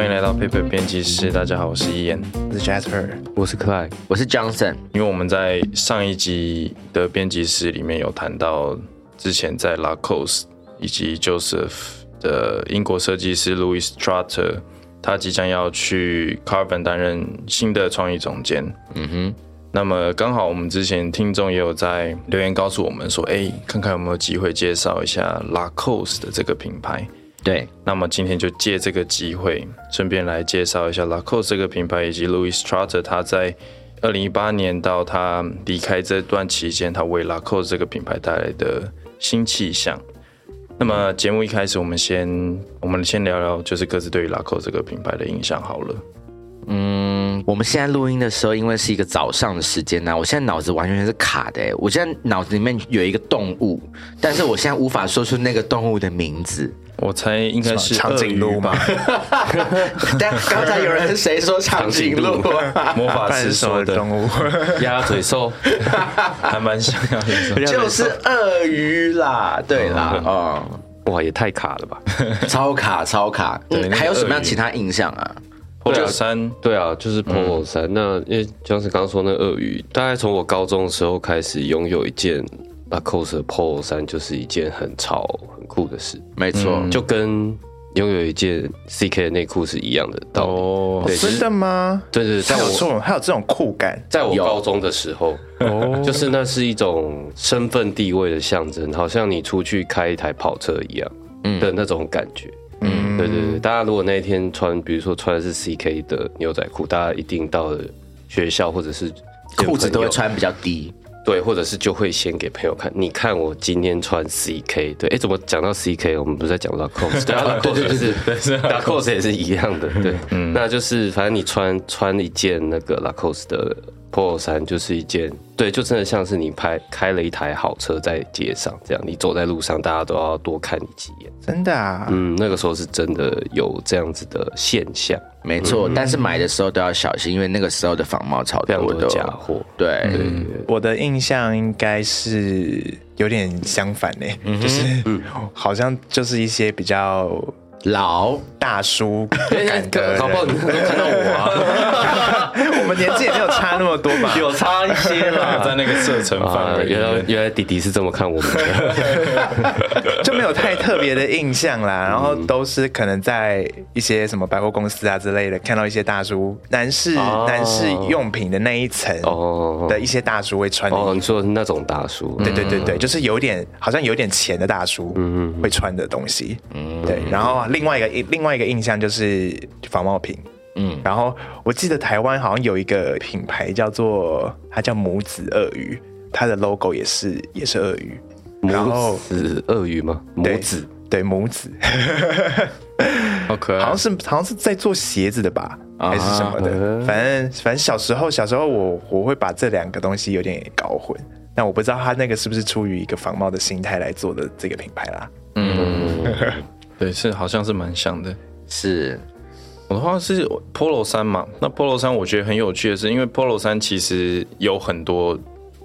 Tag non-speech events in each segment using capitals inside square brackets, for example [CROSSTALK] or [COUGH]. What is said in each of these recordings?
欢迎来到 Paper 编辑室。大家好，我是伊言，我是 Jasper，我是克莱，我是 Johnson。因为我们在上一集的编辑室里面有谈到，之前在 Lacoste 以及 Joseph 的英国设计师 Louis Trotter，他即将要去 Carbon 担任新的创意总监。嗯哼。那么刚好我们之前听众也有在留言告诉我们说，哎，看看有没有机会介绍一下 Lacoste 的这个品牌。对，那么今天就借这个机会，顺便来介绍一下 Lacoste 这个品牌，以及 Louis Trotter 他在二零一八年到他离开这段期间，他为 Lacoste 这个品牌带来的新气象。那么节目一开始，我们先我们先聊聊，就是各自对于 Lacoste 这个品牌的印象好了。嗯，我们现在录音的时候，因为是一个早上的时间呢，我现在脑子完全是卡的。我现在脑子里面有一个动物，但是我现在无法说出那个动物的名字。我猜应该是长颈鹿吧？但 [LAUGHS] 刚才有人谁说长颈鹿？[LAUGHS] 魔法师说的动物，鸭嘴兽，[LAUGHS] 还蛮像鸭嘴兽，就是鳄鱼啦。对啦，哦，哇，也太卡了吧，超卡超卡。嗯，还有什么样其他印象啊？Polo 衫，对啊，就是 Polo 衫。那因为就是刚刚说那鳄鱼，大概从我高中的时候开始拥有一件 Lacoste Polo 衫，就是一件很潮、很酷的事。没错，就跟拥有一件 CK 的内裤是一样的道理。哦，真的吗？对对，还有这种还有这种酷感，在我高中的时候，哦，就是那是一种身份地位的象征，好像你出去开一台跑车一样的那种感觉。嗯，对对对，大家如果那一天穿，比如说穿的是 CK 的牛仔裤，大家一定到了学校或者是裤子都会穿比较低，对，或者是就会先给朋友看，你看我今天穿 CK，对，哎，怎么讲到 CK，我们不是在讲到 cos，对对对对对，Lacoste 也是一样的，对，嗯，那就是反正你穿穿一件那个 Lacoste 的。Polo 衫就是一件，对，就真的像是你拍开了一台好车在街上，这样你走在路上，大家都要多看你几眼。真的啊，嗯，那个时候是真的有这样子的现象，没错。但是买的时候都要小心，因为那个时候的仿冒超多的假货。对，我的印象应该是有点相反呢，就是好像就是一些比较。老大叔 [LAUGHS] 感觉，好不好？你看到我啊？[LAUGHS] 我们年纪也没有差那么多吧？有差一些啦，[LAUGHS] 在那个射程范围。原来原来弟弟是这么看我们的，就没有太特别的印象啦。然后都是可能在一些什么百货公司啊之类的，看到一些大叔男士男士用品的那一层哦的一些大叔会穿。哦，你说的是那种大叔？对对对对，就是有点好像有点钱的大叔，嗯嗯，会穿的东西。嗯，对，然后。另外一个另外一个印象就是仿冒品，嗯，然后我记得台湾好像有一个品牌叫做它叫母子鳄鱼，它的 logo 也是也是鳄鱼，母子鳄鱼吗？母子。对母子，好可爱，好像是好像是在做鞋子的吧，还是什么的，反正反正小时候小时候我我会把这两个东西有点搞混，但我不知道他那个是不是出于一个仿冒的心态来做的这个品牌啦，嗯。[LAUGHS] 对，是好像是蛮像的。是我的话是 Polo 衫嘛？那 Polo 衫我觉得很有趣的是，因为 Polo 衫其实有很多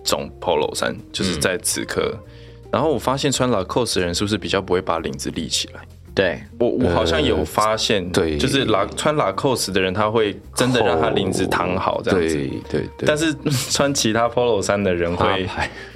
种 Polo 衫，就是在此刻。然后我发现穿 Lacoste 的人是不是比较不会把领子立起来？对我，我好像有发现，对，就是拉穿 Lacoste 的人，他会真的让他领子躺好这样子。对对对。但是 [LAUGHS] 穿其他 Polo 衫的人会，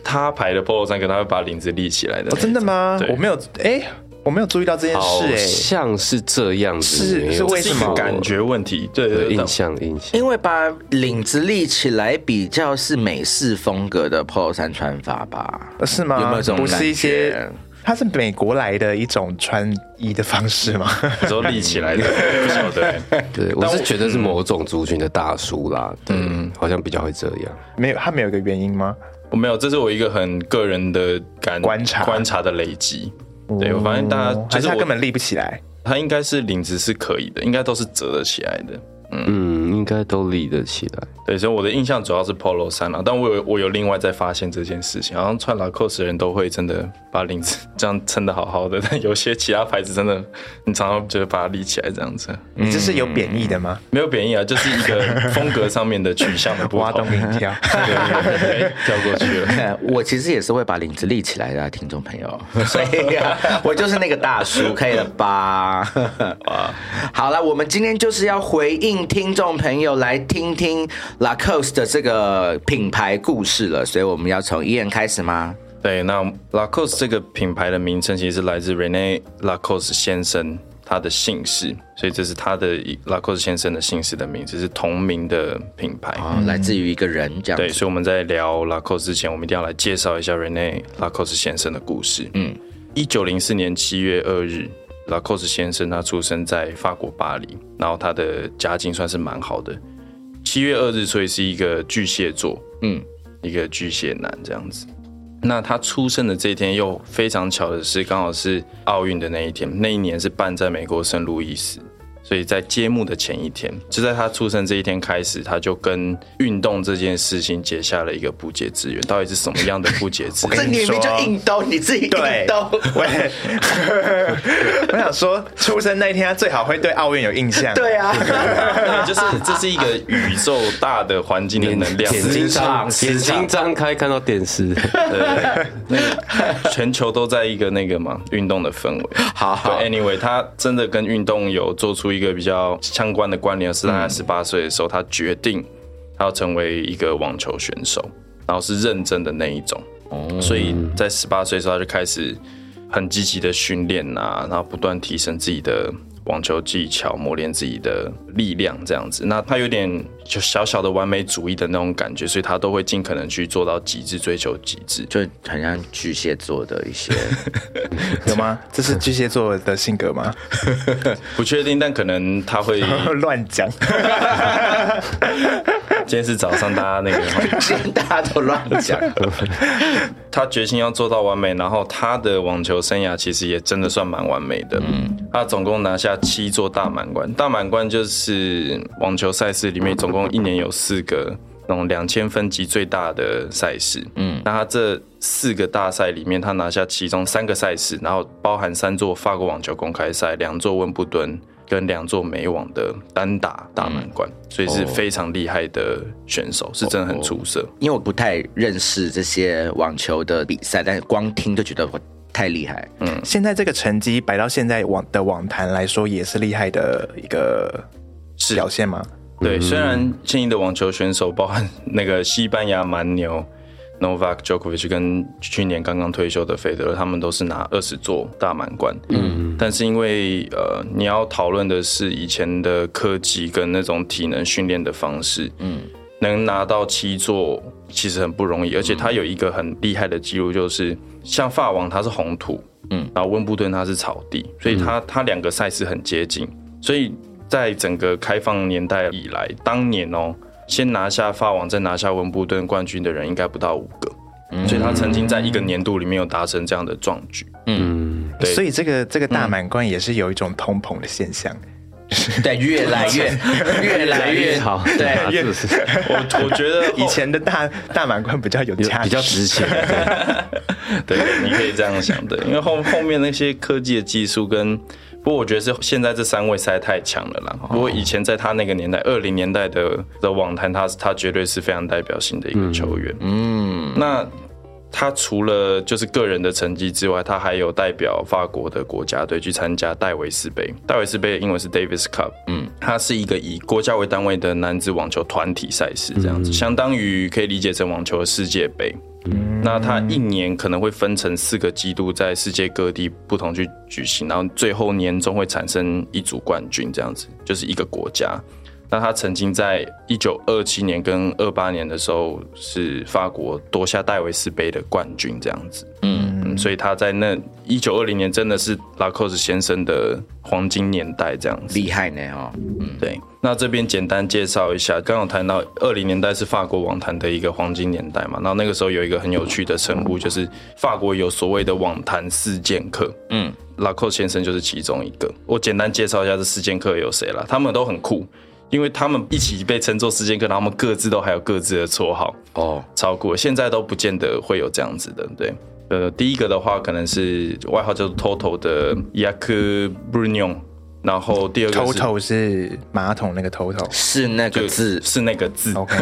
他排的 Polo 衫可能会把领子立起来的。真的吗？我没有，哎。我没有注意到这件事，哎，像是这样子，是是为什么？感觉问题，对对，印象印象。因为把领子立起来比较是美式风格的 polo 衫穿法吧？是吗？有没有这种不是一些，它是美国来的一种穿衣的方式吗？都立起来的，[LAUGHS] 不晓得。对，我是觉得是某种族群的大叔啦，嗯，好像比较会这样。没有，他没有一个原因吗？我没有，这是我一个很个人的感观察观察的累积。对，我发现大家就是他根本立不起来，他应该是领子是可以的，应该都是折得起来的。嗯，应该都立得起来。对，所以我的印象主要是 polo 衫啊，但我有我有另外在发现这件事情，好像穿 Lacoste 的人都会真的把领子 [LAUGHS] 这样撑得好好的，但有些其他牌子真的，你常常就把它立起来这样子。你这是有贬义的吗？没有贬义啊，就是一个风格上面的取向的不同。[LAUGHS] 挖洞给你跳，[LAUGHS] 跳过去了。我其实也是会把领子立起来的，听众朋友，所以啊，我就是那个大叔，可以了吧？好了，我们今天就是要回应听众朋友，来听听 Lacoste 的这个品牌故事了，所以我们要从伊人开始吗？对，那 Lacoste 这个品牌的名称其实是来自 Rene Lacoste 先生他的姓氏，所以这是他的 Lacoste 先生的姓氏的名字，是同名的品牌，哦，来自于一个人这样。对，所以我们在聊 Lacoste 之前，我们一定要来介绍一下 Rene Lacoste 先生的故事。嗯，一九零四年七月二日，Lacoste 先生他出生在法国巴黎，然后他的家境算是蛮好的。七月二日，所以是一个巨蟹座，嗯，一个巨蟹男这样子。那他出生的这一天又非常巧的是，刚好是奥运的那一天，那一年是办在美国圣路易斯。所以在揭幕的前一天，就在他出生这一天开始，他就跟运动这件事情结下了一个不解之缘。到底是什么样的不解之缘？[LAUGHS] 这明明就运动，你自己运动。我 [LAUGHS] 我想说，出生那一天他最好会对奥运有印象。[LAUGHS] 对啊，就是这是一个宇宙大的环境的能量。眼睛张眼睛张开看到电视，对，那个全球都在一个那个嘛运动的氛围。好，Anyway，他真的跟运动有做出一。一个比较相关的关联是，他十八岁的时候，他决定他要成为一个网球选手，然后是认真的那一种。所以在十八岁的时候，他就开始很积极的训练啊，然后不断提升自己的。网球技巧磨练自己的力量，这样子。那他有点就小小的完美主义的那种感觉，所以他都会尽可能去做到极致，追求极致，就很像巨蟹座的一些，[LAUGHS] 有吗？这是巨蟹座的性格吗？[LAUGHS] 不确定，但可能他会 [LAUGHS] 乱讲。今天是早上，大家那个，今天大家都乱讲。他决心要做到完美，然后他的网球生涯其实也真的算蛮完美的。嗯，他总共拿下七座大满贯，大满贯就是网球赛事里面总共一年有四个那种两千分级最大的赛事。嗯，那他这四个大赛里面，他拿下其中三个赛事，然后包含三座法国网球公开赛，两座温布顿。跟两座美网的单打大满贯，所以是非常厉害的选手，是真的很出色。因为我不太认识这些网球的比赛，但是光听就觉得我太厉害。嗯，现在这个成绩摆到现在网的网坛来说，也是厉害的一个表现吗？对，虽然现役的网球选手包含那个西班牙蛮牛。Novak Djokovic 跟去年刚刚退休的费德勒，他们都是拿二十座大满贯。嗯，但是因为呃，你要讨论的是以前的科技跟那种体能训练的方式，嗯，能拿到七座其实很不容易。而且他有一个很厉害的记录，就是像法网它是红土，嗯，然后温布顿它是草地，所以它它两个赛事很接近。所以在整个开放年代以来，当年哦。先拿下法网，再拿下温布顿冠军的人应该不到五个，所以他曾经在一个年度里面有达成这样的壮举。嗯，对，所以这个这个大满贯也是有一种通膨的现象，对，越来越 [LAUGHS] 越来越好，对，越我我觉得 [LAUGHS] 以前的大大满贯比较有价，比较值钱，对，[LAUGHS] 你可以这样想的，因为后后面那些科技的技术跟。不过我觉得是现在这三位实在太强了啦。不过以前在他那个年代，二零年代的的网坛，他他绝对是非常代表性的一个球员。嗯，那他除了就是个人的成绩之外，他还有代表法国的国家队去参加戴维斯杯。戴维斯杯的英文是 Davis Cup。嗯，它是一个以国家为单位的男子网球团体赛事，这样子相当于可以理解成网球的世界杯。那他一年可能会分成四个季度，在世界各地不同去举行，然后最后年终会产生一组冠军，这样子就是一个国家。那他曾经在一九二七年跟二八年的时候，是法国夺下戴维斯杯的冠军，这样子。嗯，所以他在那一九二零年真的是拉寇斯先生的黄金年代，这样子厉害呢哦。嗯，对。那这边简单介绍一下，刚刚谈到二零年代是法国网坛的一个黄金年代嘛，然后那个时候有一个很有趣的称呼，就是法国有所谓的网坛四剑客。嗯，拉寇先生就是其中一个。我简单介绍一下这四剑客有谁了，他们都很酷。因为他们一起被称作时间客，然后他们各自都还有各自的绰号哦，超过现在都不见得会有这样子的，对。呃，第一个的话可能是外号叫做 Toto 的 Yaku Brunion，然后第二个 Toto 是马桶那个 Toto，是那个字，是那个字。OK，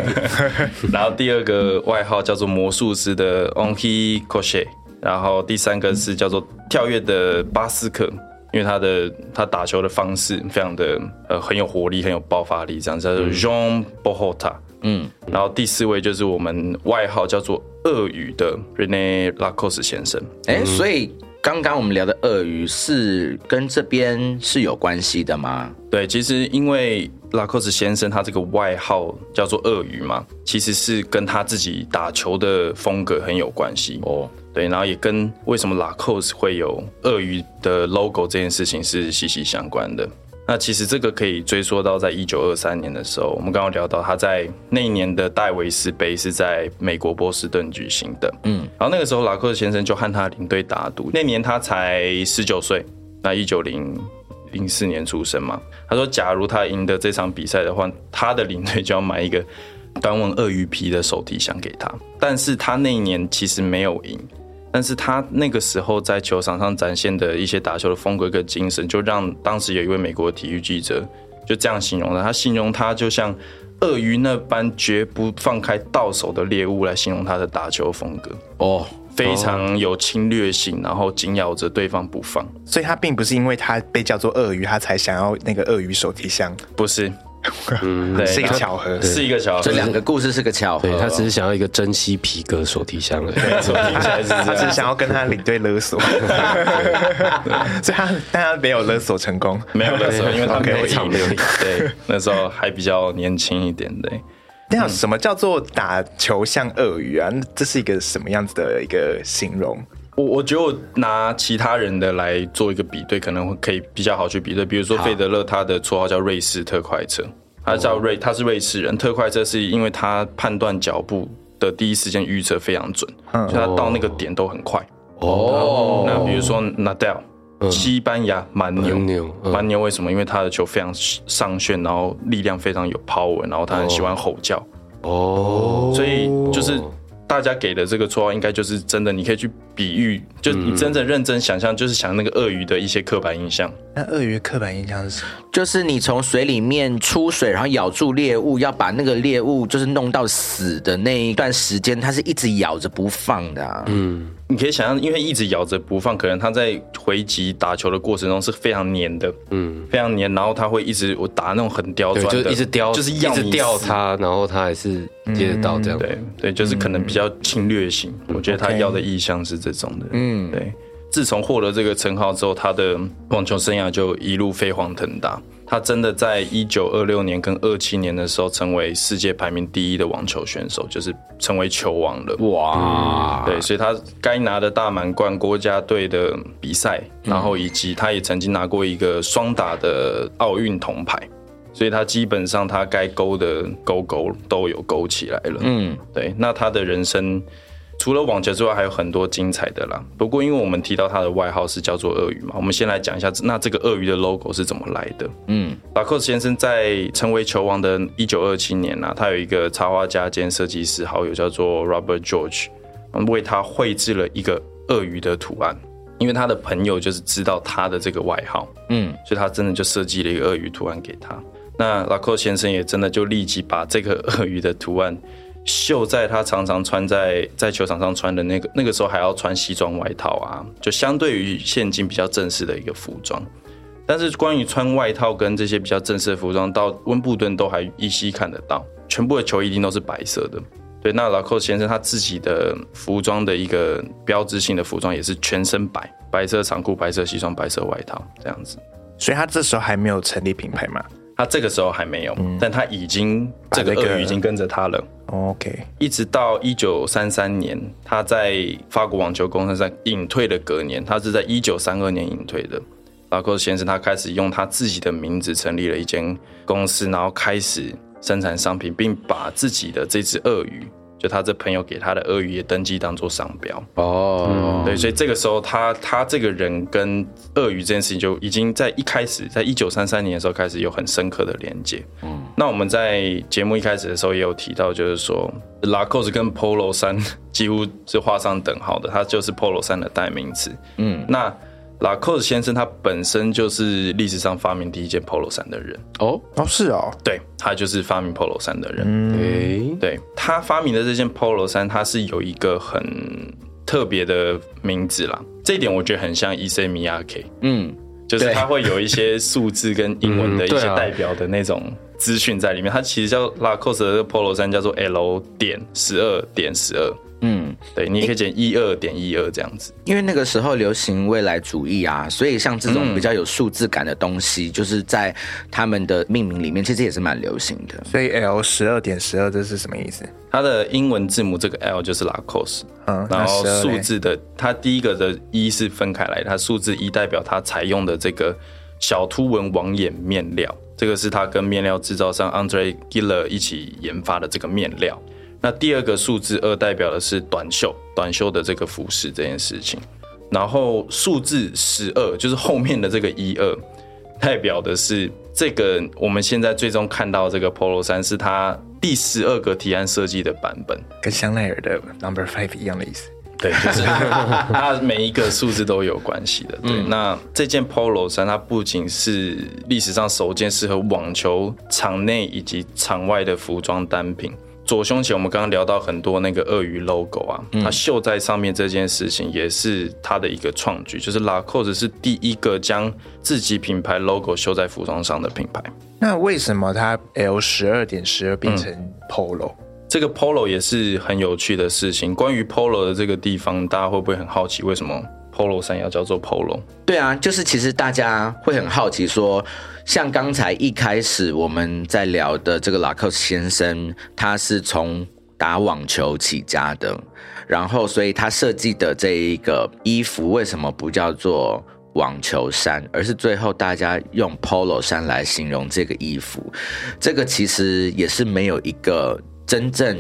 [LAUGHS] 然后第二个外号叫做魔术师的 Onhi Koshe，然后第三个是叫做跳跃的巴斯克。因为他的他打球的方式非常的呃很有活力，很有爆发力，这样叫做 Jean Bohota。嗯，然后第四位就是我们外号叫做鳄鱼的 Rene Lacos 先生。哎，所以刚刚我们聊的鳄鱼是跟这边是有关系的吗？对，其实因为 Lacos 先生他这个外号叫做鳄鱼嘛，其实是跟他自己打球的风格很有关系哦。对，然后也跟为什么 Lacoste 会有鳄鱼的 logo 这件事情是息息相关的。那其实这个可以追溯到在一九二三年的时候，我们刚刚聊到他在那一年的戴维斯杯是在美国波士顿举行的。嗯，然后那个时候拉克斯先生就和他领队打赌，那年他才十九岁，那一九零零四年出生嘛。他说，假如他赢得这场比赛的话，他的领队就要买一个短纹鳄鱼皮的手提箱给他。但是他那一年其实没有赢。但是他那个时候在球场上展现的一些打球的风格跟精神，就让当时有一位美国体育记者就这样形容了。他形容他就像鳄鱼那般绝不放开到手的猎物来形容他的打球风格哦，非常有侵略性，然后紧咬着对方不放。所以他并不是因为他被叫做鳄鱼，他才想要那个鳄鱼手提箱，不是。嗯，[LAUGHS] 是一个巧合，是一个巧合。这两个故事是个巧合，他只是想要一个珍惜皮革手提箱而已。[LAUGHS] 他只是想要跟他领队勒索，[LAUGHS] 所以他但他没有勒索成功，没有勒索，因为他没有赢，没有赢。对，那时候还比较年轻一点。对，那什么叫做打球像鳄鱼啊？这是一个什么样子的一个形容？我我觉得我拿其他人的来做一个比对，可能会可以比较好去比对。比如说费德勒，他的绰号叫瑞士特快车，他叫瑞，他是瑞士人。特快车是因为他判断脚步的第一时间预测非常准，所以他到那个点都很快。哦，那比如说 Nadal，西班牙蛮牛，蛮牛为什么？因为他的球非常上旋，然后力量非常有 power，然后他很喜欢吼叫。哦，所以就是。大家给的这个绰号应该就是真的，你可以去比喻，就你真正认真想象，就是想那个鳄鱼的一些刻板印象。那鳄鱼刻板印象是什么？就是你从水里面出水，然后咬住猎物，要把那个猎物就是弄到死的那一段时间，它是一直咬着不放的。嗯。你可以想象，因为一直咬着不放，可能他在回击打球的过程中是非常黏的，嗯，非常黏，然后他会一直我打那种很刁钻的，一直刁，就是一直吊他，然后他还是接得到这样，对对，就是可能比较侵略性。我觉得他要的意向是这种的，嗯，对。自从获得这个称号之后，他的网球生涯就一路飞黄腾达。他真的在一九二六年跟二七年的时候，成为世界排名第一的网球选手，就是成为球王了。哇！对，所以他该拿的大满贯、国家队的比赛，然后以及他也曾经拿过一个双打的奥运铜牌，所以他基本上他该勾的勾勾都有勾起来了。嗯，对。那他的人生。除了网球之外，还有很多精彩的啦。不过，因为我们提到他的外号是叫做鳄鱼嘛，我们先来讲一下，那这个鳄鱼的 logo 是怎么来的？嗯，拉克斯先生在成为球王的一九二七年呐，他有一个插画家兼设计师好友叫做 Robert George，为他绘制了一个鳄鱼的图案。因为他的朋友就是知道他的这个外号，嗯，所以他真的就设计了一个鳄鱼图案给他。那拉克斯先生也真的就立即把这个鳄鱼的图案。秀在他常常穿在在球场上穿的那个那个时候还要穿西装外套啊，就相对于现今比较正式的一个服装。但是关于穿外套跟这些比较正式的服装，到温布顿都还依稀看得到，全部的球衣一定都是白色的。对，那老寇先生他自己的服装的一个标志性的服装也是全身白，白色长裤、白色西装、白色外套这样子。所以他这时候还没有成立品牌嘛？他这个时候还没有，但他已经这个鳄鱼已经跟着他了。OK，一直到一九三三年，他在法国网球公司上隐退的隔年，他是在一九三二年隐退的。拉克先生他开始用他自己的名字成立了一间公司，然后开始生产商品，并把自己的这只鳄鱼就他这朋友给他的鳄鱼也登记当做商标。哦，对，所以这个时候他他这个人跟鳄鱼这件事情就已经在一开始，在一九三三年的时候开始有很深刻的连接。嗯，那我们在节目一开始的时候也有提到，就是说拉 o s 跟 Polo 衫 [LAUGHS] 几乎是画上等号的，它就是 Polo 衫的代名词。嗯，那。拉克斯先生他本身就是历史上发明第一件 polo 衫的人哦哦是哦，对他就是发明 polo 衫的人。嗯，对他发明的这件 polo 衫，它是有一个很特别的名字啦。这一点我觉得很像 E C M I K，嗯，就是它会有一些数字跟英文的 [LAUGHS] 一些代表的那种资讯在里面。它其实叫拉克斯的 polo 衫叫做 L 点十二点十二。嗯，对，你也可以减一二点一二这样子，因为那个时候流行未来主义啊，所以像这种比较有数字感的东西，就是在他们的命名里面，其实也是蛮流行的。所以 L 十二点十二这是什么意思？它的英文字母这个 L 就是 Lacoste，嗯，然后数字的它第一个的一是分开来，它数字一代表它采用的这个小凸纹网眼面料，这个是它跟面料制造商 Andre Giller 一起研发的这个面料。那第二个数字二代表的是短袖，短袖的这个服饰这件事情。然后数字十二就是后面的这个一二，代表的是这个我们现在最终看到这个 Polo 衫是它第十二个提案设计的版本，跟香奈儿的 Number Five 一样的意思。对，就是它每一个数字都有关系的。对，那这件 Polo 衫它不仅是历史上首件适合网球场内以及场外的服装单品。左胸前，我们刚刚聊到很多那个鳄鱼 logo 啊，它绣在上面这件事情也是它的一个创举，就是 Lacoste 是第一个将自己品牌 logo 绣在服装上的品牌。那为什么它 L 十二点十二变成 Polo？这个 Polo 也是很有趣的事情。关于 Polo 的这个地方，大家会不会很好奇为什么 Polo 衫要叫做 Polo？对啊，就是其实大家会很好奇说。像刚才一开始我们在聊的这个拉克先生，他是从打网球起家的，然后所以他设计的这一个衣服为什么不叫做网球衫，而是最后大家用 polo 衫来形容这个衣服？这个其实也是没有一个真正。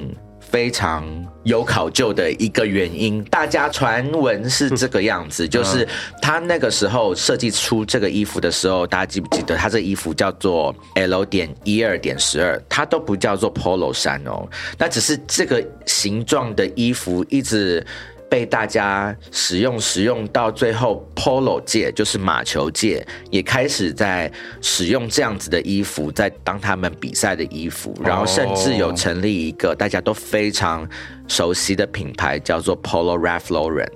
非常有考究的一个原因，大家传闻是这个样子，就是他那个时候设计出这个衣服的时候，大家记不记得他这衣服叫做 L 点一二点十二，它都不叫做 Polo 衫哦，那只是这个形状的衣服一直。被大家使用使用到最后，Polo 界就是马球界也开始在使用这样子的衣服，在当他们比赛的衣服，然后甚至有成立一个大家都非常熟悉的品牌，叫做 Polo Ralph Lauren，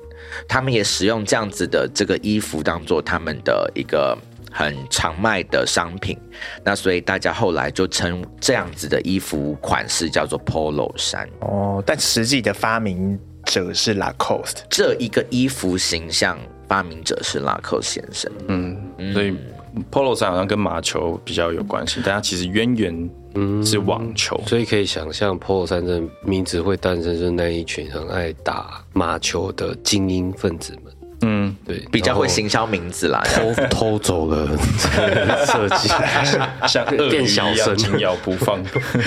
他们也使用这样子的这个衣服当做他们的一个很常卖的商品，那所以大家后来就称这样子的衣服款式叫做 Polo 衫。哦，但实际的发明。者是 Lacoste 这一个衣服形象发明者是 Lacoste 先生。嗯，所以 Polo 衫好像跟马球比较有关系，但它其实渊源是网球，所以可以想象 Polo 衫的名字会诞生，就是那一群很爱打马球的精英分子们。嗯，对，比较会行销名字啦，偷偷走了 [LAUGHS] 设计，[LAUGHS] 像鳄鱼一样紧咬不放。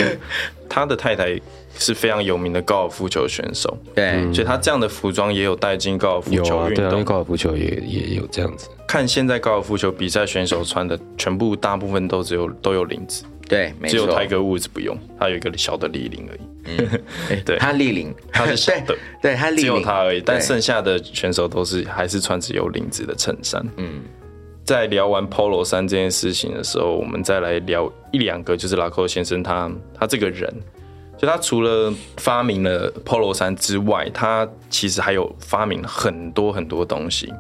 [LAUGHS] 他的太太是非常有名的高尔夫球选手，对，所以他这样的服装也有带进高尔夫球运动。高尔夫球也也有这样子。看现在高尔夫球比赛选手穿的，全部大部分都只有都有领子，对，只有泰格物质不用，他有一个小的立领而已。嗯，[LAUGHS] 对，他立领，他是小的，[LAUGHS] 对他只有他而已，但剩下的选手都是还是穿着有领子的衬衫。嗯，在聊完 Polo 衫这件事情的时候，我们再来聊一两个，就是拉克先生他他这个人，就他除了发明了 Polo 衫之外，他其实还有发明很多很多东西，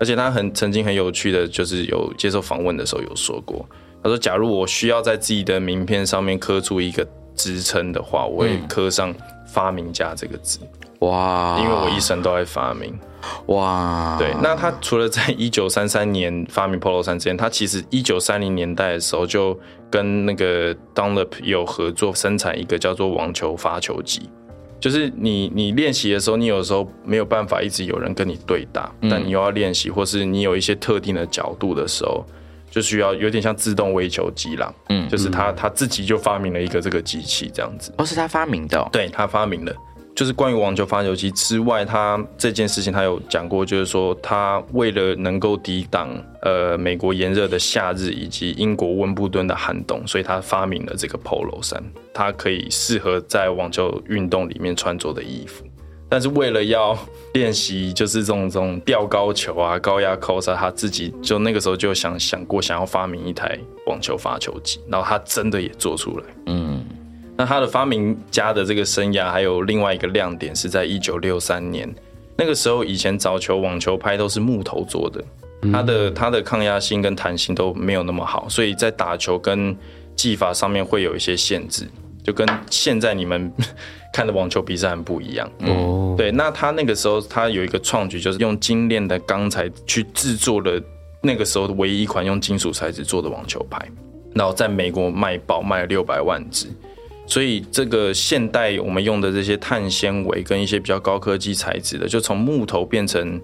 而且他很曾经很有趣的，就是有接受访问的时候有说过，他说：“假如我需要在自己的名片上面刻出一个。”职称的话，我会刻上“发明家”这个字。哇！因为我一生都在发明。哇！对，那他除了在一九三三年发明 Polo 衫之前，他其实一九三零年代的时候就跟那个 Dunlop 有合作生产一个叫做网球发球机。就是你你练习的时候，你有时候没有办法一直有人跟你对打，但你又要练习，或是你有一些特定的角度的时候。就需要有点像自动微球机啦，嗯，就是他他自己就发明了一个这个机器这样子。哦，是他发明的，对他发明了，就是关于网球发球机之外，他这件事情他有讲过，就是说他为了能够抵挡呃美国炎热的夏日以及英国温布顿的寒冬，所以他发明了这个 polo 衫，它可以适合在网球运动里面穿着的衣服。但是为了要 [LAUGHS] 练习，就是这种这种吊高球啊、高压扣杀，他自己就那个时候就想想过想要发明一台网球发球机，然后他真的也做出来。嗯，那他的发明家的这个生涯还有另外一个亮点是在一九六三年，那个时候以前早球、网球拍都是木头做的，它的它的抗压性跟弹性都没有那么好，所以在打球跟技法上面会有一些限制，就跟现在你们。[LAUGHS] 看的网球比赛很不一样哦，对，那他那个时候他有一个创举，就是用精炼的钢材去制作了那个时候的唯一一款用金属材质做的网球拍，然后在美国卖爆卖了六百万只，所以这个现代我们用的这些碳纤维跟一些比较高科技材质的，就从木头变成。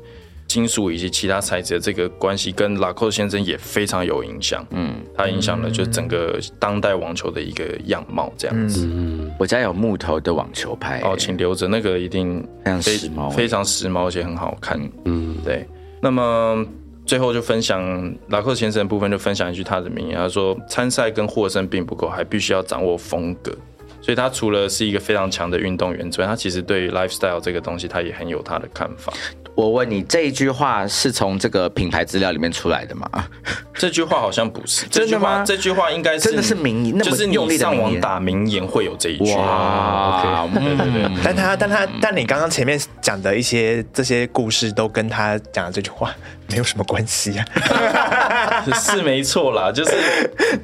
金属以及其他材质的这个关系，跟拉克先生也非常有影响。嗯，他影响了就整个当代网球的一个样貌这样子。嗯，我家有木头的网球拍哦，请留着，那个一定非常时髦，非常时髦而且很好看。嗯，对。那么最后就分享拉克先生的部分，就分享一句他的名言，他说：“参赛跟获胜并不够，还必须要掌握风格。”所以他除了是一个非常强的运动员之外，他其实对于 lifestyle 这个东西，他也很有他的看法。我问你，这一句话是从这个品牌资料里面出来的吗？[LAUGHS] 这句话好像不是，真的吗？这句话应该是真的是名言，就是你上网打名言会有这一句。哇，但他但他但你刚刚前面讲的一些这些故事，都跟他讲的这句话 [LAUGHS] 没有什么关系啊。[LAUGHS] 是没错啦，就是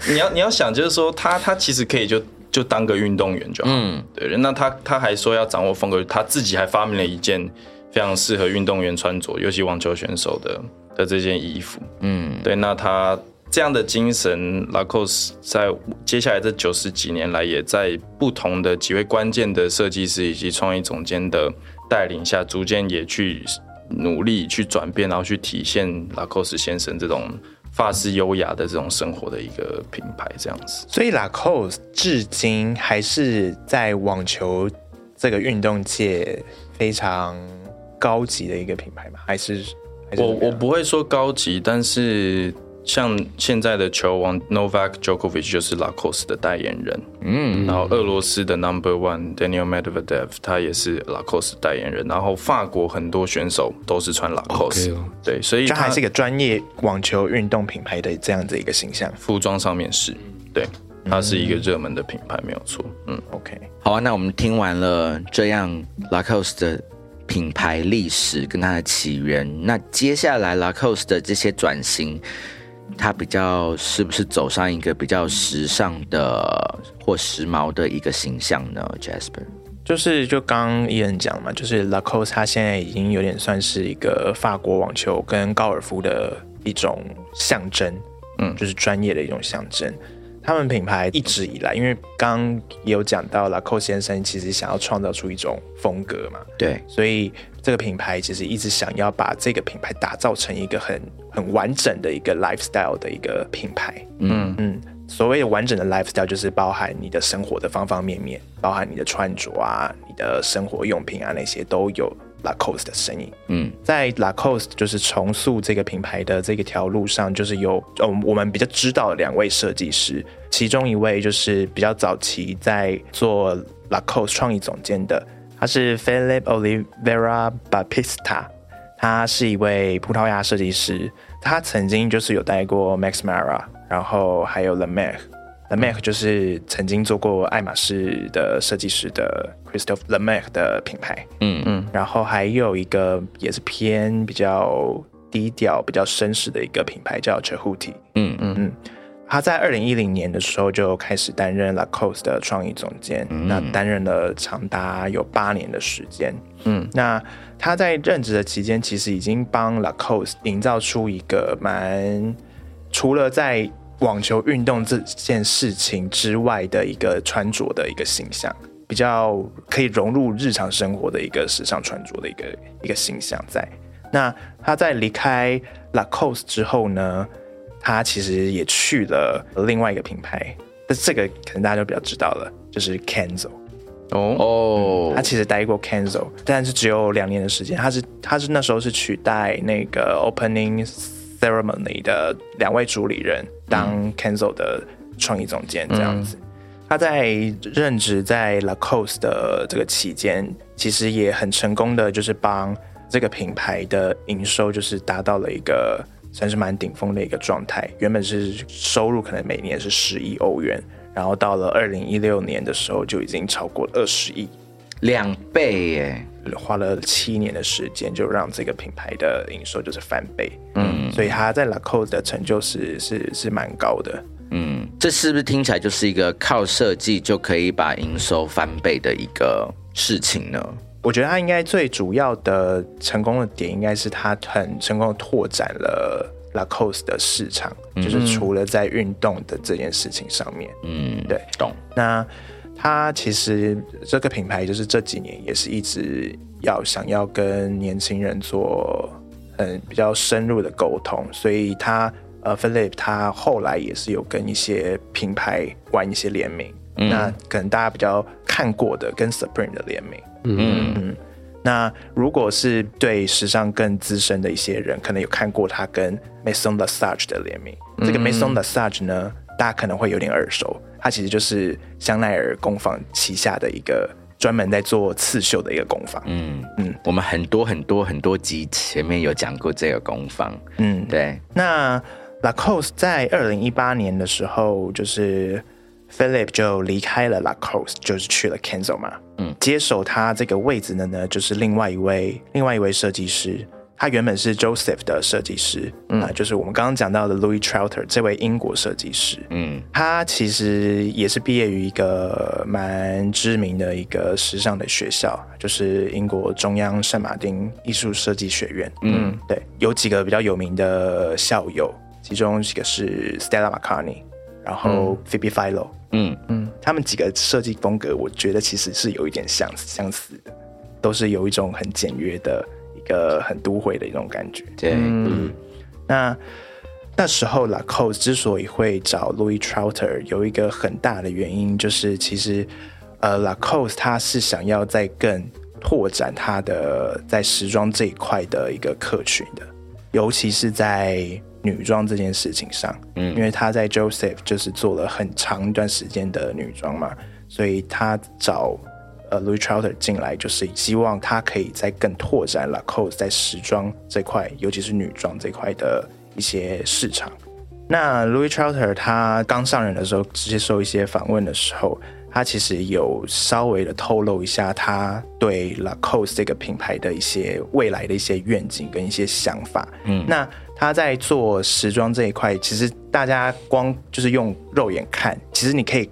你要你要想，就是说他他其实可以就。就当个运动员就好。嗯，对。那他他还说要掌握风格，他自己还发明了一件非常适合运动员穿着，尤其网球选手的的这件衣服。嗯，对。那他这样的精神，拉克斯在接下来这九十几年来，也在不同的几位关键的设计师以及创意总监的带领下，逐渐也去努力去转变，然后去体现拉克斯先生这种。发式优雅的这种生活的一个品牌，这样子。所以 Lacoste 至今还是在网球这个运动界非常高级的一个品牌吗？还是我我不会说高级，但是。像现在的球王 Novak Djokovic 就是 Lacoste 的代言人，嗯，然后俄罗斯的 Number One Daniel Medvedev 他也是 Lacoste 代言人，然后法国很多选手都是穿 Lacoste，对，所以它还是一个专业网球运动品牌的这样子一个形象，服装上面是。对，它是一个热门的品牌，没有错，嗯，OK，好啊，那我们听完了这样 Lacoste 的品牌历史跟它的起源，那接下来 Lacoste 的这些转型。他比较是不是走上一个比较时尚的或时髦的一个形象呢？Jasper，就是就刚伊人讲嘛，就是 Lacoste，他现在已经有点算是一个法国网球跟高尔夫的一种象征，嗯，就是专业的一种象征。他们品牌一直以来，因为刚也有讲到了，寇先生其实想要创造出一种风格嘛，对，所以这个品牌其实一直想要把这个品牌打造成一个很很完整的一个 lifestyle 的一个品牌。嗯嗯，所谓的完整的 lifestyle 就是包含你的生活的方方面面，包含你的穿着啊、你的生活用品啊那些都有。Lacoste 的身影，嗯，在 Lacoste 就是重塑这个品牌的这个条路上，就是有呃我们比较知道的两位设计师，其中一位就是比较早期在做 Lacoste 创意总监的，他是 Philip Oliveira Baptista，他是一位葡萄牙设计师，他曾经就是有带过 Max Mara，然后还有 l e m a c The Mac 就是曾经做过爱马仕的设计师的 Christophe The Mac 的品牌，嗯嗯，然后还有一个也是偏比较低调、比较绅士的一个品牌叫 Chahuti，嗯嗯。嗯，他在二零一零年的时候就开始担任 Lacoste 的创意总监，那担任了长达有八年的时间，嗯，那他在任职的期间，其实已经帮 Lacoste 营造出一个蛮除了在网球运动这件事情之外的一个穿着的一个形象，比较可以融入日常生活的一个时尚穿着的一个一个形象在。那他在离开 Lacoste 之后呢，他其实也去了另外一个品牌，但这个可能大家就比较知道了，就是 Kenzo。哦哦，他其实待过 Kenzo，但是只有两年的时间。他是他是那时候是取代那个 Opening Ceremony 的两位主理人当 Kenzo 的创意总监这样子。他在任职在 Lacoste 的这个期间，其实也很成功的，就是帮这个品牌的营收就是达到了一个算是蛮顶峰的一个状态。原本是收入可能每年是十亿欧元。然后到了二零一六年的时候，就已经超过二十亿，两倍耶！花了七年的时间，就让这个品牌的营收就是翻倍。嗯，所以他在 Lacoste 的成就是是是蛮高的。嗯，这是不是听起来就是一个靠设计就可以把营收翻倍的一个事情呢？我觉得他应该最主要的成功的点，应该是他很成功的拓展了。Lacoste 的市场，就是除了在运动的这件事情上面，嗯，对，懂。那他其实这个品牌，就是这几年也是一直要想要跟年轻人做很比较深入的沟通，所以他呃，Philip 他后来也是有跟一些品牌玩一些联名，那可能大家比较看过的跟 Supreme 的联名，嗯。嗯。那如果是对时尚更资深的一些人，可能有看过他跟 Maison l a s a g e 的联名。这个 Maison l a s a g e 呢，大家可能会有点耳熟，它其实就是香奈儿工坊旗下的一个专门在做刺绣的一个工坊。嗯嗯，我们很多很多很多集前面有讲过这个工坊。嗯，对。那 Lacoste 在二零一八年的时候，就是。Philip 就离开了 Lacoste，就是去了 Kenzo 嘛。嗯，接手他这个位置的呢，就是另外一位另外一位设计师。他原本是 Joseph 的设计师，嗯，就是我们刚刚讲到的 Louis Trouter 这位英国设计师。嗯，他其实也是毕业于一个蛮知名的一个时尚的学校，就是英国中央圣马丁艺术设计学院。嗯，对，有几个比较有名的校友，其中一个是 Stella McCartney，然后 Phoebe Philo。嗯嗯，他们几个设计风格，我觉得其实是有一点相相似的，都是有一种很简约的一个很都会的一种感觉。对，嗯，那那时候 Lacoste 之所以会找 Louis Trouter，有一个很大的原因，就是其实呃 Lacoste 他是想要在更拓展他的在时装这一块的一个客群的，尤其是在。女装这件事情上，嗯，因为他在 Joseph 就是做了很长一段时间的女装嘛，所以他找呃 Louis Trouter 进来，就是希望他可以再更拓展 Lacoste 在时装这块，尤其是女装这块的一些市场。那 Louis Trouter 他刚上任的时候，接受一些访问的时候，他其实有稍微的透露一下他对 Lacoste 这个品牌的一些未来的一些愿景跟一些想法。嗯，那。他在做时装这一块，其实大家光就是用肉眼看，其实你可以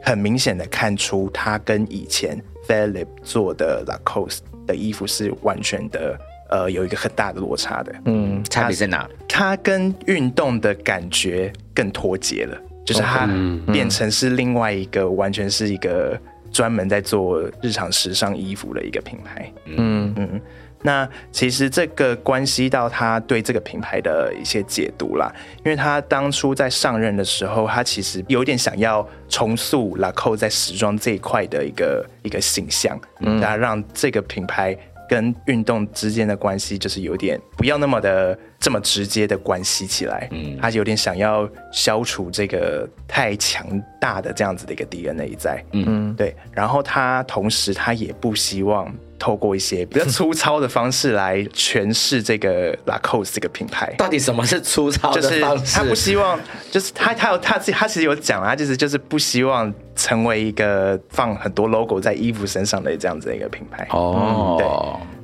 很明显的看出，他跟以前 Philip 做的 Lacoste 的衣服是完全的，呃，有一个很大的落差的。嗯，差别在哪？它跟运动的感觉更脱节了，就是它变成是另外一个完全是一个专门在做日常时尚衣服的一个品牌。嗯嗯。那其实这个关系到他对这个品牌的一些解读啦，因为他当初在上任的时候，他其实有点想要重塑 Lacoste 在时装这一块的一个一个形象，嗯，让这个品牌跟运动之间的关系就是有点不要那么的这么直接的关系起来，嗯，他有点想要消除这个太强大的这样子的一个 DNA 在，嗯，对，然后他同时他也不希望。透过一些比较粗糙的方式来诠释这个 Lacoste 这个品牌，到底什么是粗糙的方式？他不希望，就是他他有他自己他其实有讲啊，就是就是不希望成为一个放很多 logo 在衣服身上的这样子的一个品牌。哦，对，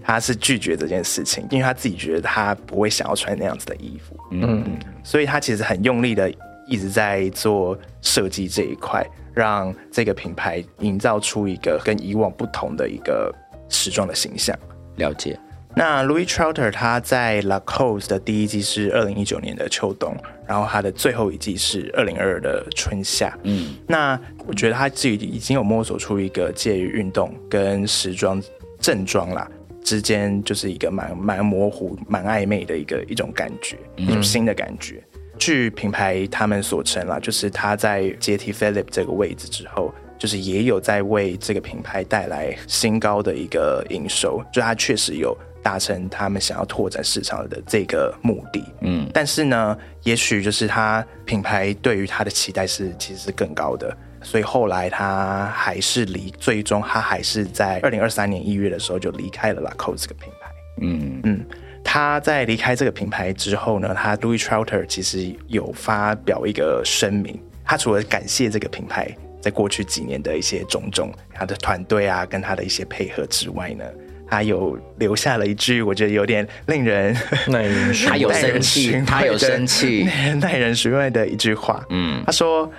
他是拒绝这件事情，因为他自己觉得他不会想要穿那样子的衣服。嗯，所以他其实很用力的一直在做设计这一块，让这个品牌营造出一个跟以往不同的一个。时装的形象，了解。那 Louis Trotter 他在 Lacoste 的第一季是二零一九年的秋冬，然后他的最后一季是二零二二的春夏。嗯，那我觉得他自己已经有摸索出一个介于运动跟时装正装啦之间，就是一个蛮蛮模糊、蛮暧昧的一个一种感觉，一种新的感觉。据品牌他们所称啦，就是他在接替 Philip 这个位置之后。就是也有在为这个品牌带来新高的一个营收，就它确实有达成他们想要拓展市场的这个目的。嗯，但是呢，也许就是他品牌对于他的期待是其实是更高的，所以后来他还是离最终他还是在二零二三年一月的时候就离开了 Lacoste 这个品牌。嗯嗯。他在离开这个品牌之后呢，他 Louis Trouter 其实有发表一个声明，他除了感谢这个品牌在过去几年的一些种种，他的团队啊跟他的一些配合之外呢，他有留下了一句我觉得有点令人 [LAUGHS] 耐人 [LAUGHS] 他有生气，他有生气，[LAUGHS] 耐人寻味的一句话。嗯，他说：“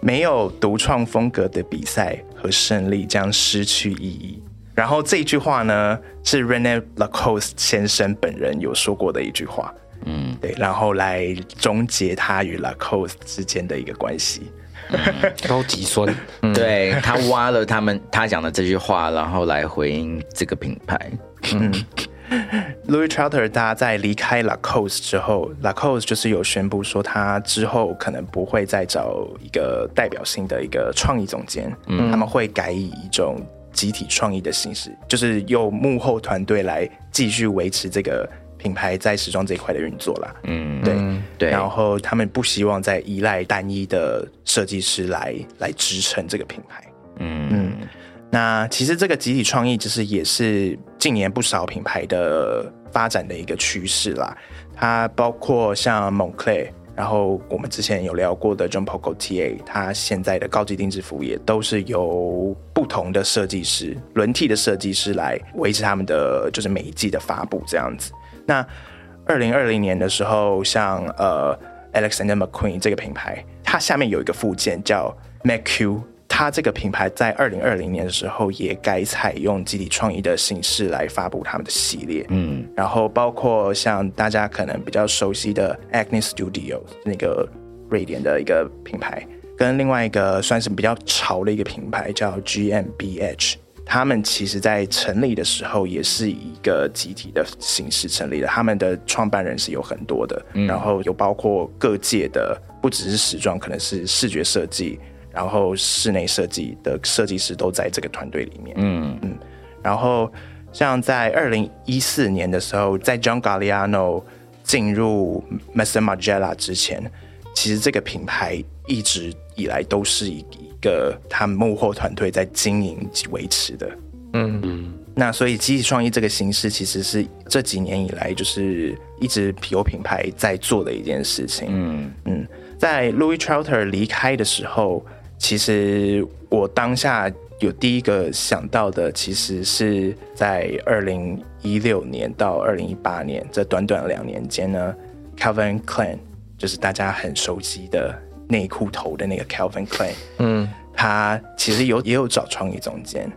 没有独创风格的比赛和胜利将失去意义。”然后这句话呢，是 Rene Lacoste 先生本人有说过的一句话，嗯，对，然后来终结他与 Lacoste 之间的一个关系。[LAUGHS] 高级酸，对他挖了他们他讲的这句话，然后来回应这个品牌。嗯，Louis Trouter 他在离开 Lacoste 之后，Lacoste 就是有宣布说，他之后可能不会再找一个代表性的一个创意总监，嗯，他们会改以一种。集体创意的形式，就是用幕后团队来继续维持这个品牌在时装这一块的运作啦。嗯，对对。然后他们不希望再依赖单一的设计师来来支撑这个品牌。嗯嗯。那其实这个集体创意，其实也是近年不少品牌的发展的一个趋势啦。它包括像 Moncler。然后我们之前有聊过的 John Paul Gaultier，他现在的高级定制服也都是由不同的设计师轮替的设计师来维持他们的就是每一季的发布这样子。那二零二零年的时候，像呃 Alexander McQueen 这个品牌，它下面有一个附件叫 MacQ，。它这个品牌在二零二零年的时候也改采用集体创意的形式来发布他们的系列，嗯，然后包括像大家可能比较熟悉的 Acne Studios 那个瑞典的一个品牌，跟另外一个算是比较潮的一个品牌叫 GmbH，他们其实在成立的时候也是以一个集体的形式成立的，他们的创办人是有很多的，然后有包括各界的，不只是时装，可能是视觉设计。然后室内设计的设计师都在这个团队里面。嗯嗯。然后像在二零一四年的时候，在 John Galliano 进入 Master Margiela 之前，其实这个品牌一直以来都是一个他们幕后团队在经营及维持的。嗯嗯。那所以集体创意这个形式，其实是这几年以来就是一直有品牌在做的一件事情。嗯嗯。在 Louis Trouter 离开的时候。其实我当下有第一个想到的，其实是在二零一六年到二零一八年这短短两年间呢，Calvin Klein 就是大家很熟悉的内裤头的那个 Calvin Klein，嗯，他其实有也有找创意总监，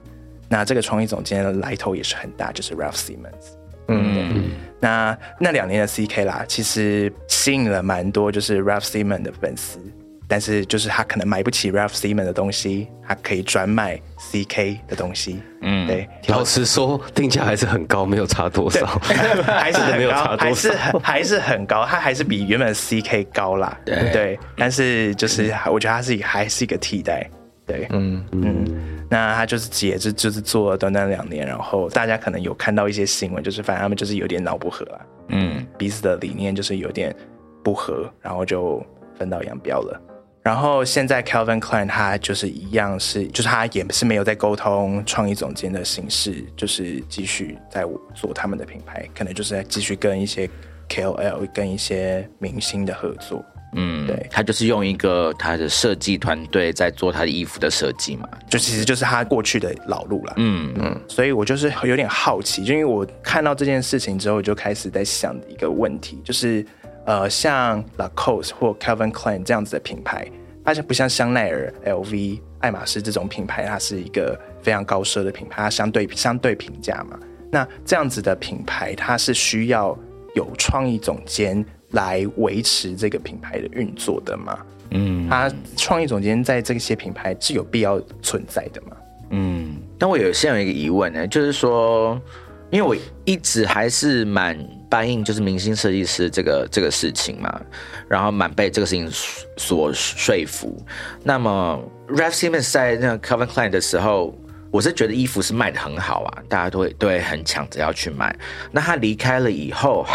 那这个创意总监的来头也是很大，就是 Ralph Simmons，嗯，那那两年的 CK 啦，其实吸引了蛮多就是 Ralph Simmons 的粉丝。但是就是他可能买不起 Ralph Simon 的东西，他可以专卖 CK 的东西。嗯，对。老实说，定价还是很高，没有差多少，[LAUGHS] 还是没有差多少，还是很还是很高，它还是比原本 CK 高啦。对对。但是就是我觉得它是还是一个替代。对，嗯嗯。那他就是也是就是做了短短两年，然后大家可能有看到一些新闻，就是反正他们就是有点脑不合啊。嗯，彼此的理念就是有点不合，然后就分道扬镳了。然后现在 Calvin Klein 他就是一样是，就是他也是没有在沟通创意总监的形式，就是继续在做他们的品牌，可能就是在继续跟一些 KOL 跟一些明星的合作。嗯，对，他就是用一个他的设计团队在做他的衣服的设计嘛，就其实就是他过去的老路了。嗯嗯，所以我就是有点好奇，就因为我看到这件事情之后，我就开始在想一个问题，就是。呃，像 Lacoste 或 Calvin Klein 这样子的品牌，它就不像香奈儿、LV、爱马仕这种品牌，它是一个非常高奢的品牌，它相对相对平价嘛。那这样子的品牌，它是需要有创意总监来维持这个品牌的运作的吗？嗯，它创意总监在这些品牌是有必要存在的吗？嗯，但我有现在有一个疑问呢，就是说。因为我一直还是蛮反映就是明星设计师这个这个事情嘛，然后蛮被这个事情所说服。那么 raf simmons 在那个 Calvin Klein 的时候，我是觉得衣服是卖的很好啊，大家都会都会很抢着要去买。那他离开了以后，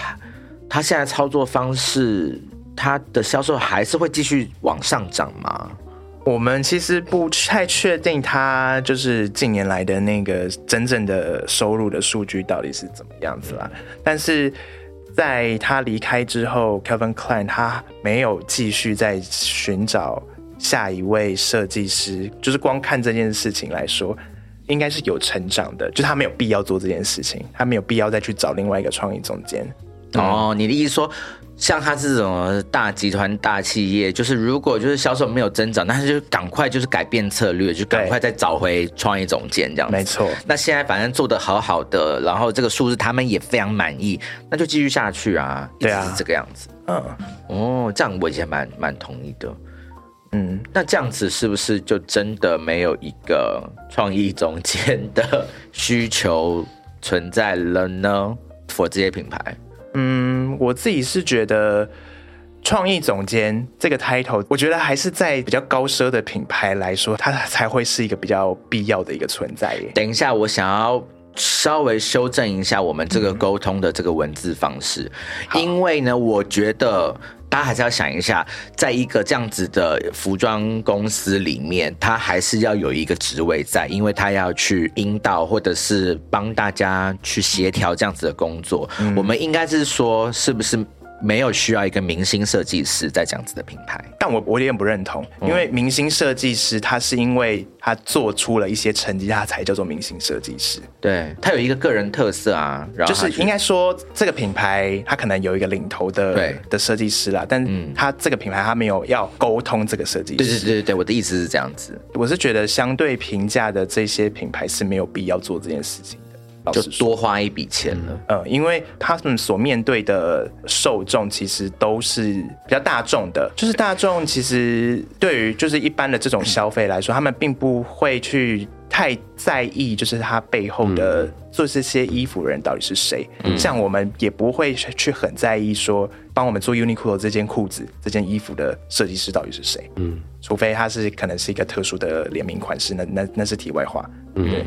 他现在操作方式，他的销售还是会继续往上涨吗？我们其实不太确定他就是近年来的那个真正的收入的数据到底是怎么样子啦。但是在他离开之后，Kevin Klein 他没有继续在寻找下一位设计师，就是光看这件事情来说，应该是有成长的，就他没有必要做这件事情，他没有必要再去找另外一个创意总监。哦，你的意思说？像他这种大集团、大企业，就是如果就是销售没有增长，那他就赶快就是改变策略，就赶快再找回创意总监这样。没错。那现在反正做的好好的，然后这个数字他们也非常满意，那就继续下去啊。对啊，是这个样子。嗯。哦，这样我以前蛮蛮同意的。嗯，那这样子是不是就真的没有一个创意总监的需求存在了呢？for 这些品牌？嗯，我自己是觉得创意总监这个 title，我觉得还是在比较高奢的品牌来说，它才会是一个比较必要的一个存在。等一下，我想要稍微修正一下我们这个沟通的这个文字方式，因为呢，我觉得。大家还是要想一下，在一个这样子的服装公司里面，他还是要有一个职位在，因为他要去引导或者是帮大家去协调这样子的工作。我们应该是说，是不是？没有需要一个明星设计师在这样子的品牌，但我我有点不认同，因为明星设计师他是因为他做出了一些成绩，他才叫做明星设计师。对他有一个个人特色啊，就是应该说这个品牌他可能有一个领头的对的设计师啦，但他这个品牌他没有要沟通这个设计师。对对对对，我的意思是这样子，我是觉得相对平价的这些品牌是没有必要做这件事情。就多花一笔钱了，嗯，因为他们所面对的受众其实都是比较大众的，就是大众其实对于就是一般的这种消费来说，他们并不会去太在意，就是他背后的做这些衣服的人到底是谁。像我们也不会去很在意说，帮我们做 Uniqlo 这件裤子、这件衣服的设计师到底是谁。嗯，除非他是可能是一个特殊的联名款式，那那那是题外话。嗯，对。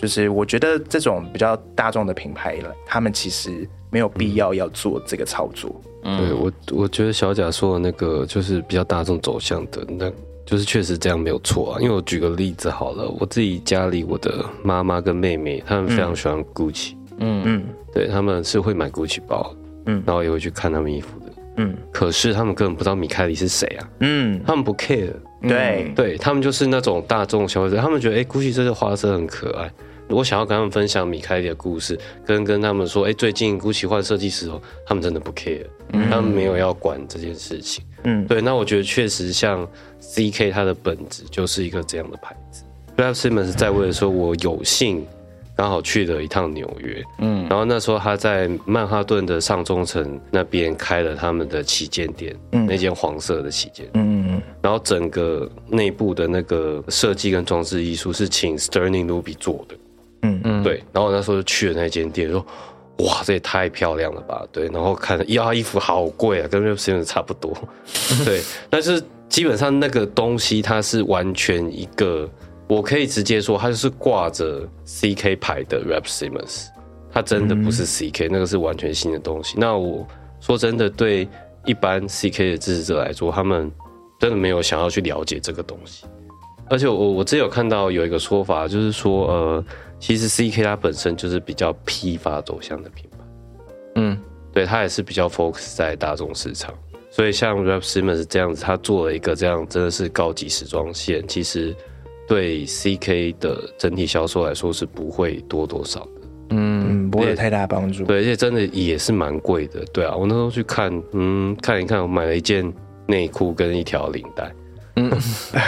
就是我觉得这种比较大众的品牌了，他们其实没有必要要做这个操作。对我，我觉得小贾说的那个就是比较大众走向的，那就是确实这样没有错啊。因为我举个例子好了，我自己家里我的妈妈跟妹妹，他们非常喜欢 Gucci，嗯。嗯，对他们是会买 Gucci 包，嗯，然后也会去看他们衣服的，嗯，可是他们根本不知道米开里是谁啊，嗯，他们不 care，对，对他们就是那种大众消费者，他们觉得哎，Gucci 这个花色很可爱。我想要跟他们分享米开利的故事，跟跟他们说，哎，最近 GUCCI 换设计师哦，他们真的不 care，他们没有要管这件事情。嗯，对，那我觉得确实像 CK 它的本质就是一个这样的牌子。Ralph Simmons 在位的时候，我有幸刚好去了一趟纽约，嗯，然后那时候他在曼哈顿的上中城那边开了他们的旗舰店，嗯，那间黄色的旗舰，嗯嗯，然后整个内部的那个设计跟装饰艺术是请 Sterling Ruby 做的。嗯嗯，对，然后那时候就去了那间店，说哇，这也太漂亮了吧？对，然后看呀，衣服好贵啊，跟 Ralph Simmons 差不多。[LAUGHS] 对，但是基本上那个东西它是完全一个，我可以直接说，它就是挂着 CK 牌的 Ralph Simmons，它真的不是 CK，那个是完全新的东西。那我说真的，对一般 CK 的支持者来说，他们真的没有想要去了解这个东西。而且我我之前有看到有一个说法，就是说呃。其实 C K 它本身就是比较批发走向的品牌，嗯，对，它也是比较 focus 在大众市场，所以像 Ralph Simmons 这样子，他做了一个这样真的是高级时装线，其实对 C K 的整体销售来说是不会多多少的，嗯，不会有太大帮助，对，而且真的也是蛮贵的，对啊，我那时候去看，嗯，看一看，我买了一件内裤跟一条领带，嗯，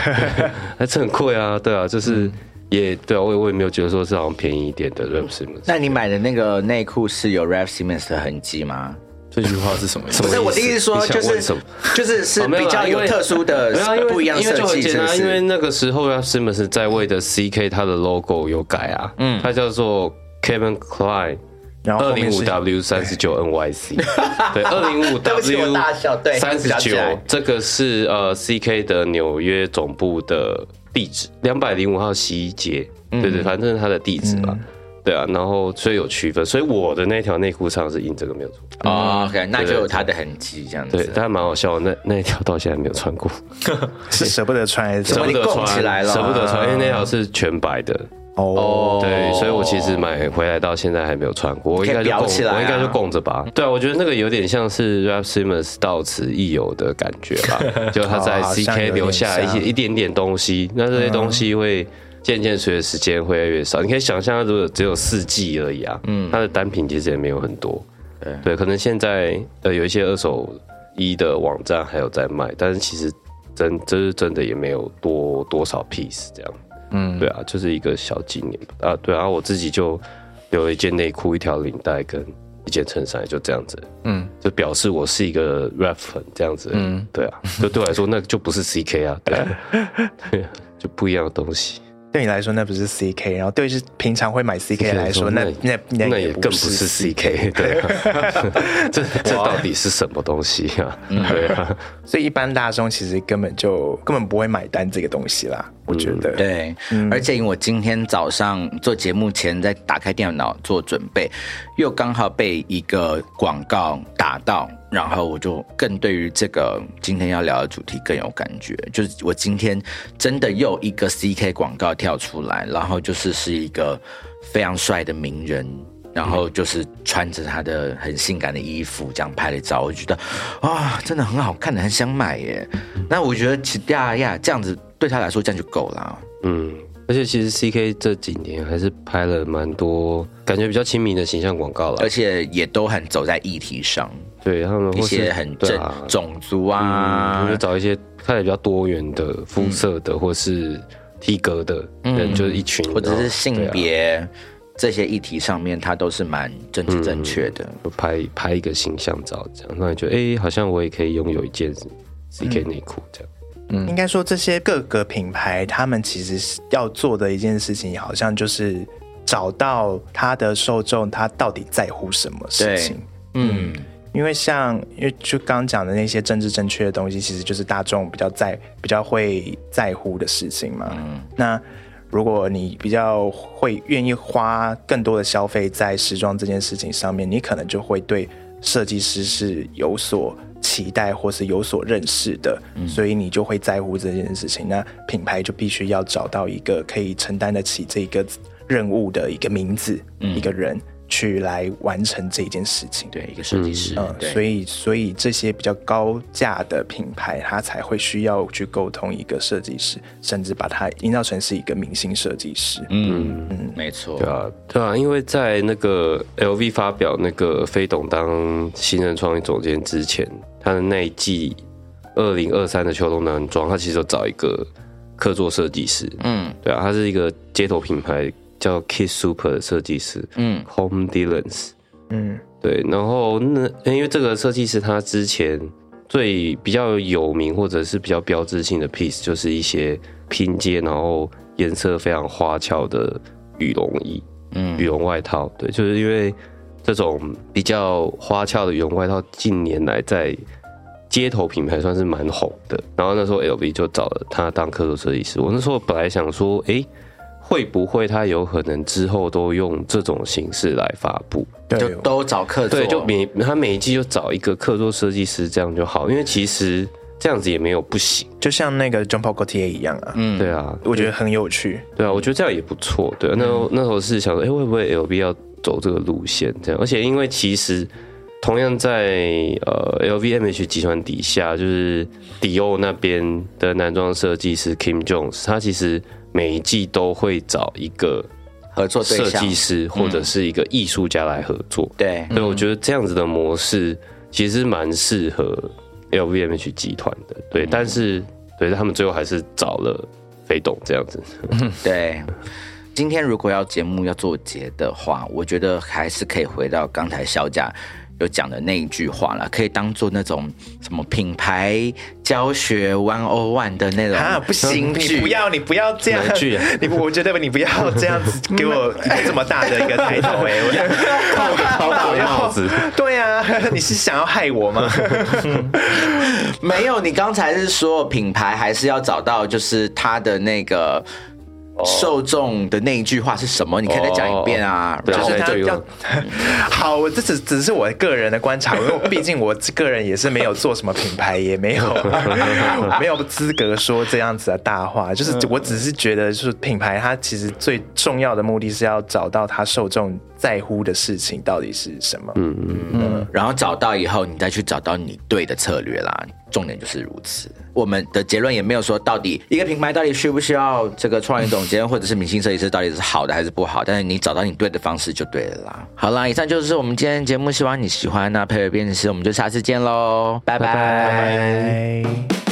[LAUGHS] 还是很贵啊，对啊，就是。也对啊，我也我也没有觉得说是好像便宜一点的 Ralph Simmons。那你买的那个内裤是有 Ralph Simmons 的痕迹吗？这句话是什么？不是我的意思说，就是就是是比较有特殊的、[LAUGHS] 不一样设计。因为那个时候 Ralph Simmons 在位的 CK，它的 logo 有改啊，嗯，它叫做 Kevin Klein 然后二零五 W 三十九 NYC，[LAUGHS] 对，二零五 W 大笑，对，三十九，这个是呃 CK 的纽约总部的地址，两百零五号西街，对对，反正是它的地址吧。对啊，然后所以有区分，所以我的那条内裤上是印这个没有错。哦，OK，那就有它的痕迹这样子。对，但蛮好笑，那那一条到现在没有穿过，[LAUGHS] 是舍不得穿，舍不得穿起来了，舍不得穿，因为那条是全白的。哦，对，所以我其实买回来到现在还没有穿过，我应该就供，我应该就供着吧。对啊，我觉得那个有点像是 Rap Simmons 到此一游的感觉吧，[LAUGHS] 就他在 CK 留下一些一点点东西，那这些东西会。渐渐随着时间会越来越少，你可以想象，如果只有四季而已啊，嗯，它的单品其实也没有很多，对，对，可能现在呃有一些二手衣的网站还有在卖，但是其实真这是真的也没有多多少 piece 这样，嗯，对啊，就是一个小纪念啊，对啊，我自己就留了一件内裤、一条领带跟一件衬衫，就这样子，嗯，就表示我是一个 rap 粉这样子，嗯，对啊，就对我来说那就不是 CK 啊，对，对，[LAUGHS] 就不一样的东西。对你来说那不是 CK，然后对是平常会买 CK 来说，那那那也更不是 CK，[LAUGHS] 对，这 [LAUGHS] 这到底是什么东西啊？对啊，所以一般大众其实根本就根本不会买单这个东西啦。我觉得。对，而且因为我今天早上做节目前在打开电脑做准备，又刚好被一个广告打到，然后我就更对于这个今天要聊的主题更有感觉。就是我今天真的又一个 CK 广告跳出来，然后就是是一个非常帅的名人，然后就是穿着他的很性感的衣服这样拍的照，我觉得啊，真的很好看的，很想买耶。那我觉得其呀呀这样子。对他来说，这样就够了。嗯，而且其实 C K 这几年还是拍了蛮多感觉比较亲民的形象广告了，而且也都很走在议题上。对他们一些很正种族啊，就找一些看起来比较多元的肤色的，或是体格的人，就是一群，或者是性别这些议题上面，他都是蛮政治正确的。拍拍一个形象照，这样让你觉得，哎，好像我也可以拥有一件 C K 内裤这样。嗯。应该说，这些各个品牌，他们其实要做的一件事情，好像就是找到他的受众，他到底在乎什么事情。嗯，因为像，因为就刚刚讲的那些政治正确的东西，其实就是大众比较在比较会在乎的事情嘛。嗯，那如果你比较会愿意花更多的消费在时装这件事情上面，你可能就会对设计师是有所。期待或是有所认识的，所以你就会在乎这件事情。那品牌就必须要找到一个可以承担得起这个任务的一个名字，一个人。去来完成这件事情，对一个设计师，嗯，所以所以这些比较高价的品牌，它才会需要去沟通一个设计师，甚至把它营造成是一个明星设计师。嗯嗯，没错，对啊对啊，因为在那个 LV 发表那个飞董当新人创意总监之前，他的那一季二零二三的秋冬男装，他其实有找一个客座设计师。嗯，对啊，他是一个街头品牌。叫 Kiss Super 的设计师，嗯，Home Dylan's，嗯，对，然后那因为这个设计师他之前最比较有名或者是比较标志性的 piece 就是一些拼接，然后颜色非常花俏的羽绒衣，嗯，羽绒外套，对，就是因为这种比较花俏的羽绒外套近年来在街头品牌算是蛮红的，然后那时候 LV 就找了他当客座设计师，我那时候本来想说，哎。会不会他有可能之后都用这种形式来发布？对就都找客座，对，就每他每一季就找一个客座设计师，这样就好。因为其实这样子也没有不行，就像那个 John Paul Gaultier 一样啊。嗯，对啊，我觉得很有趣。对啊，我觉得这样也不错。对，那那时候是想说，哎，会不会 LV 要走这个路线？这样，而且因为其实同样在呃 LVMH 集团底下，就是迪奥那边的男装设计师 Kim Jones，他其实。每一季都会找一个合作设计师或者是一个艺术家来合作，对，所以我觉得这样子的模式其实蛮适合 LVMH 集团的，对，但是对他们最后还是找了飞董这样子，[LAUGHS] 对。今天如果要节目要做结的话，我觉得还是可以回到刚才小贾。有讲的那一句话了，可以当做那种什么品牌教学 one o one 的那种啊，不行，你不要，你不要这样，你我觉得你不要这样子 [LAUGHS] 给我这么大的一个抬头 [LAUGHS] 哎，子。对啊，你是想要害我吗？[LAUGHS] 没有，你刚才是说品牌还是要找到，就是他的那个。受众的那一句话是什么？你可以再讲一遍啊。就是他要 [LAUGHS] 好，我这只只是我个人的观察，因为毕竟我个人也是没有做什么品牌，也没有 [LAUGHS] 没有资格说这样子的大话。就是我只是觉得，就是品牌它其实最重要的目的是要找到它受众在乎的事情到底是什么。嗯嗯嗯。然后找到以后，你再去找到你对的策略啦。重点就是如此。我们的结论也没有说到底一个品牌到底需不需要这个创意总监或者是明星设计师到底是好的还是不好，但是你找到你对的方式就对了啦。好啦，以上就是我们今天节目，希望你喜欢。那佩尔编辑师，我们就下次见喽，拜拜。